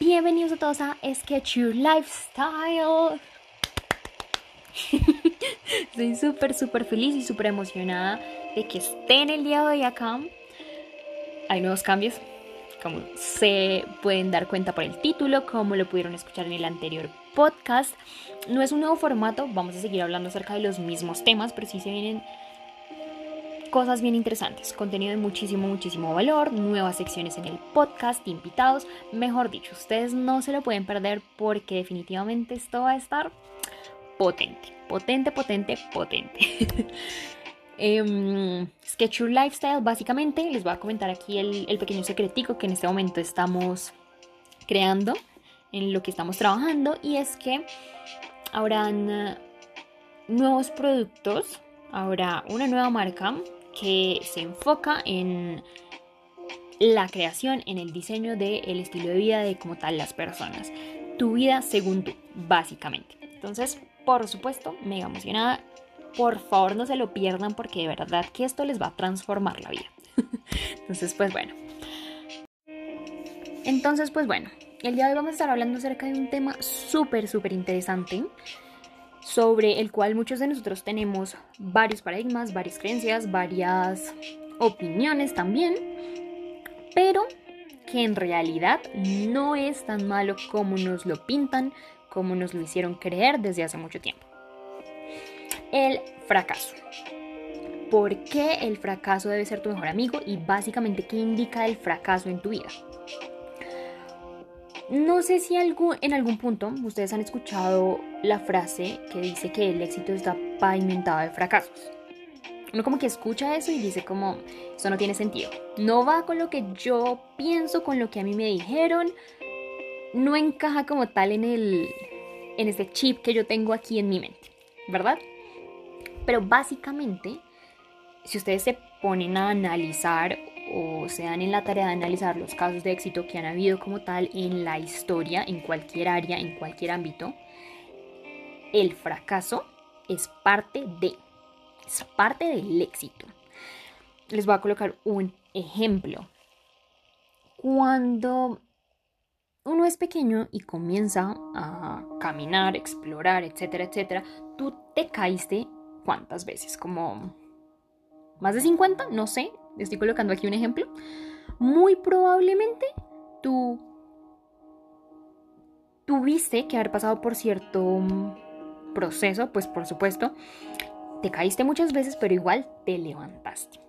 Bienvenidos a todos a Sketch Your Lifestyle. Estoy súper, súper feliz y súper emocionada de que estén el día de hoy acá. Hay nuevos cambios, como se pueden dar cuenta por el título, como lo pudieron escuchar en el anterior podcast. No es un nuevo formato, vamos a seguir hablando acerca de los mismos temas, pero sí se vienen cosas bien interesantes, contenido de muchísimo, muchísimo valor, nuevas secciones en el podcast, invitados, mejor dicho, ustedes no se lo pueden perder porque definitivamente esto va a estar potente, potente, potente, potente. eh, Lifestyle, básicamente, les voy a comentar aquí el, el pequeño secretico que en este momento estamos creando, en lo que estamos trabajando, y es que habrán uh, nuevos productos, habrá una nueva marca que se enfoca en la creación, en el diseño del estilo de vida de como tal las personas. Tu vida según tú, básicamente. Entonces, por supuesto, mega emocionada. Por favor, no se lo pierdan porque de verdad que esto les va a transformar la vida. Entonces, pues bueno. Entonces, pues bueno, el día de hoy vamos a estar hablando acerca de un tema súper, súper interesante sobre el cual muchos de nosotros tenemos varios paradigmas, varias creencias, varias opiniones también, pero que en realidad no es tan malo como nos lo pintan, como nos lo hicieron creer desde hace mucho tiempo. El fracaso. ¿Por qué el fracaso debe ser tu mejor amigo? Y básicamente, ¿qué indica el fracaso en tu vida? No sé si en algún punto ustedes han escuchado la frase que dice que el éxito está pavimentado de fracasos. Uno como que escucha eso y dice como, eso no tiene sentido. No va con lo que yo pienso, con lo que a mí me dijeron. No encaja como tal en el en este chip que yo tengo aquí en mi mente, ¿verdad? Pero básicamente, si ustedes se ponen a analizar o se dan en la tarea de analizar los casos de éxito que han habido como tal en la historia, en cualquier área, en cualquier ámbito, el fracaso es parte de, es parte del éxito. Les voy a colocar un ejemplo. Cuando uno es pequeño y comienza a caminar, explorar, etcétera, etcétera, tú te caíste cuántas veces, como más de 50, no sé, estoy colocando aquí un ejemplo. Muy probablemente tú tuviste que haber pasado por cierto proceso, pues por supuesto, te caíste muchas veces, pero igual te levantaste.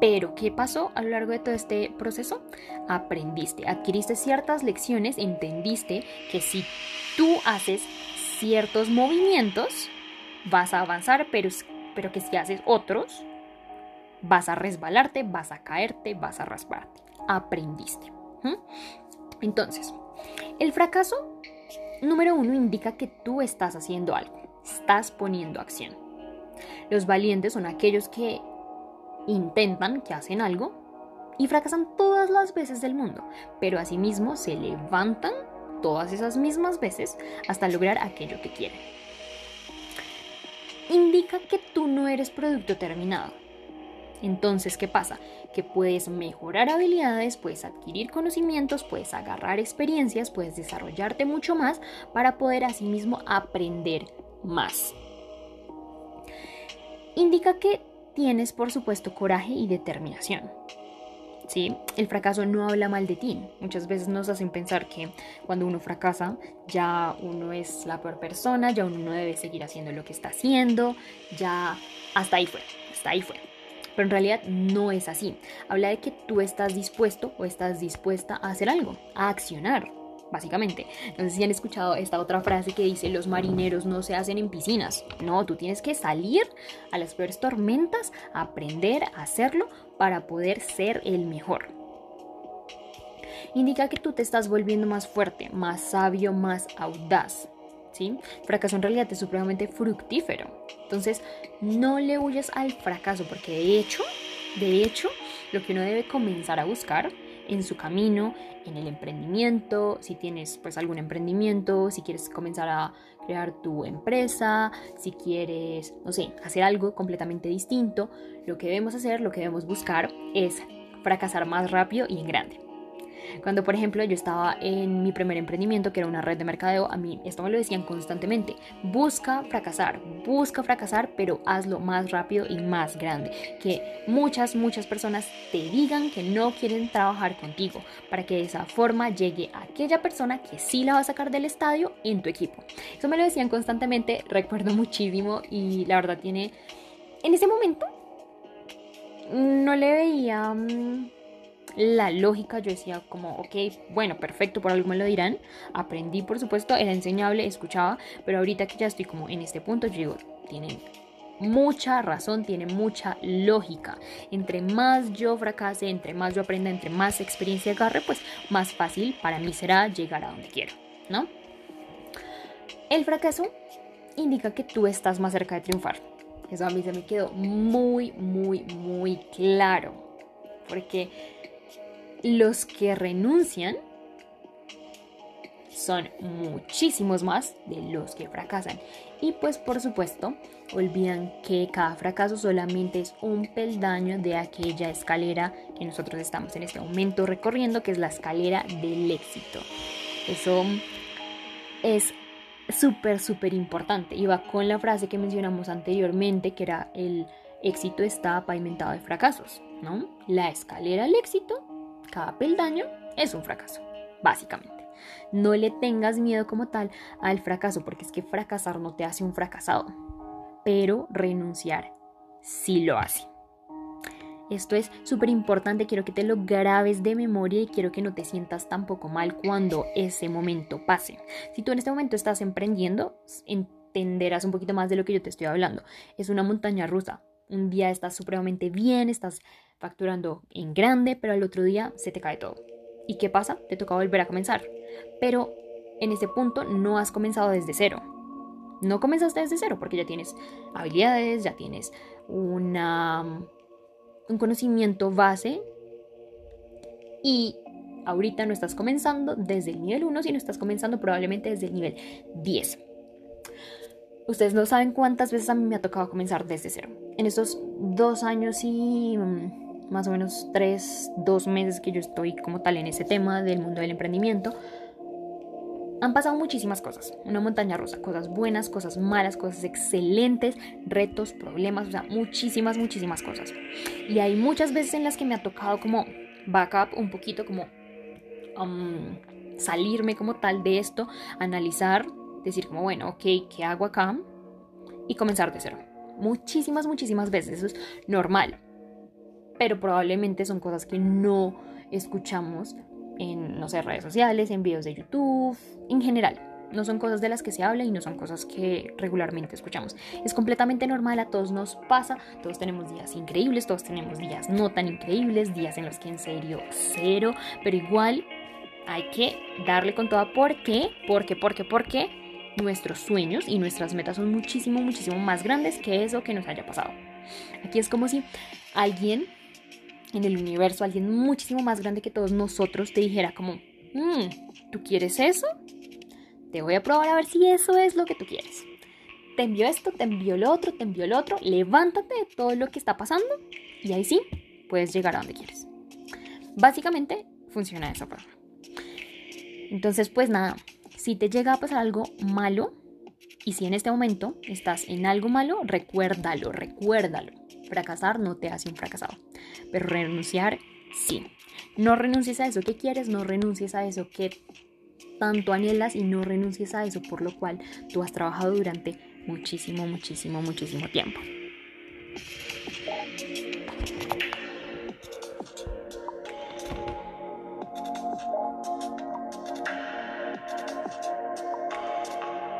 Pero, ¿qué pasó a lo largo de todo este proceso? Aprendiste, adquiriste ciertas lecciones, entendiste que si tú haces ciertos movimientos, vas a avanzar, pero, pero que si haces otros, vas a resbalarte, vas a caerte, vas a rasparte. Aprendiste. Entonces, el fracaso número uno indica que tú estás haciendo algo, estás poniendo acción. Los valientes son aquellos que intentan, que hacen algo y fracasan todas las veces del mundo, pero asimismo se levantan todas esas mismas veces hasta lograr aquello que quieren. Indica que tú no eres producto terminado. Entonces, ¿qué pasa? Que puedes mejorar habilidades, puedes adquirir conocimientos, puedes agarrar experiencias, puedes desarrollarte mucho más para poder asimismo aprender más. Indica que tienes, por supuesto, coraje y determinación. ¿Sí? El fracaso no habla mal de ti. Muchas veces nos hacen pensar que cuando uno fracasa ya uno es la peor persona, ya uno no debe seguir haciendo lo que está haciendo, ya hasta ahí fue, hasta ahí fue. Pero en realidad no es así. Habla de que tú estás dispuesto o estás dispuesta a hacer algo, a accionar básicamente. No sé si han escuchado esta otra frase que dice los marineros no se hacen en piscinas. No, tú tienes que salir a las peores tormentas, aprender a hacerlo para poder ser el mejor. Indica que tú te estás volviendo más fuerte, más sabio, más audaz. ¿Sí? Fracaso en realidad es supremamente fructífero. Entonces, no le huyas al fracaso, porque de hecho, de hecho, lo que uno debe comenzar a buscar en su camino, en el emprendimiento, si tienes pues algún emprendimiento, si quieres comenzar a crear tu empresa, si quieres, no sé, hacer algo completamente distinto, lo que debemos hacer, lo que debemos buscar es fracasar más rápido y en grande. Cuando, por ejemplo, yo estaba en mi primer emprendimiento, que era una red de mercadeo, a mí esto me lo decían constantemente. Busca fracasar, busca fracasar, pero hazlo más rápido y más grande. Que muchas, muchas personas te digan que no quieren trabajar contigo, para que de esa forma llegue aquella persona que sí la va a sacar del estadio en tu equipo. Eso me lo decían constantemente, recuerdo muchísimo y la verdad tiene... En ese momento no le veía mm, la lógica, yo decía como, ok, bueno, perfecto, por algo me lo dirán. Aprendí, por supuesto, era enseñable, escuchaba, pero ahorita que ya estoy como en este punto, yo digo, tienen mucha razón, tiene mucha lógica. Entre más yo fracase, entre más yo aprenda, entre más experiencia agarre, pues más fácil para mí será llegar a donde quiero, ¿no? El fracaso indica que tú estás más cerca de triunfar. Eso a mí se me quedó muy, muy, muy claro. Porque los que renuncian son muchísimos más de los que fracasan. Y pues por supuesto, olvidan que cada fracaso solamente es un peldaño de aquella escalera que nosotros estamos en este momento recorriendo, que es la escalera del éxito. Eso es súper, súper importante. Y va con la frase que mencionamos anteriormente, que era el éxito está pavimentado de fracasos, ¿no? La escalera al éxito cada peldaño es un fracaso, básicamente. No le tengas miedo como tal al fracaso, porque es que fracasar no te hace un fracasado, pero renunciar sí lo hace. Esto es súper importante, quiero que te lo grabes de memoria y quiero que no te sientas tampoco mal cuando ese momento pase. Si tú en este momento estás emprendiendo, entenderás un poquito más de lo que yo te estoy hablando. Es una montaña rusa. Un día estás supremamente bien, estás facturando en grande, pero al otro día se te cae todo. ¿Y qué pasa? Te toca volver a comenzar. Pero en ese punto no has comenzado desde cero. No comenzaste desde cero porque ya tienes habilidades, ya tienes un conocimiento base y ahorita no estás comenzando desde el nivel 1, sino estás comenzando probablemente desde el nivel 10. Ustedes no saben cuántas veces a mí me ha tocado comenzar desde cero. En estos dos años y mm, más o menos tres, dos meses que yo estoy como tal en ese tema del mundo del emprendimiento, han pasado muchísimas cosas, una montaña rusa, cosas buenas, cosas malas, cosas excelentes, retos, problemas, o sea, muchísimas, muchísimas cosas. Y hay muchas veces en las que me ha tocado como backup un poquito, como um, salirme como tal de esto, analizar, decir como, bueno, ok, ¿qué hago acá? Y comenzar de cero. Muchísimas, muchísimas veces, eso es normal pero probablemente son cosas que no escuchamos en, no sé, redes sociales, en videos de YouTube, en general. No son cosas de las que se habla y no son cosas que regularmente escuchamos. Es completamente normal, a todos nos pasa, todos tenemos días increíbles, todos tenemos días no tan increíbles, días en los que en serio cero, pero igual hay que darle con toda. ¿Por qué? Porque, porque, porque nuestros sueños y nuestras metas son muchísimo, muchísimo más grandes que eso que nos haya pasado. Aquí es como si alguien en el universo, alguien muchísimo más grande que todos nosotros, te dijera como, mm, ¿tú quieres eso? Te voy a probar a ver si eso es lo que tú quieres. Te envió esto, te envió lo otro, te envió lo otro, levántate de todo lo que está pasando y ahí sí puedes llegar a donde quieres. Básicamente funciona de esa forma. Entonces, pues nada, si te llega a pasar algo malo, y si en este momento estás en algo malo, recuérdalo, recuérdalo. Fracasar no te hace un fracasado, pero renunciar sí. No renuncies a eso que quieres, no renuncies a eso que tanto anhelas y no renuncies a eso por lo cual tú has trabajado durante muchísimo, muchísimo, muchísimo tiempo.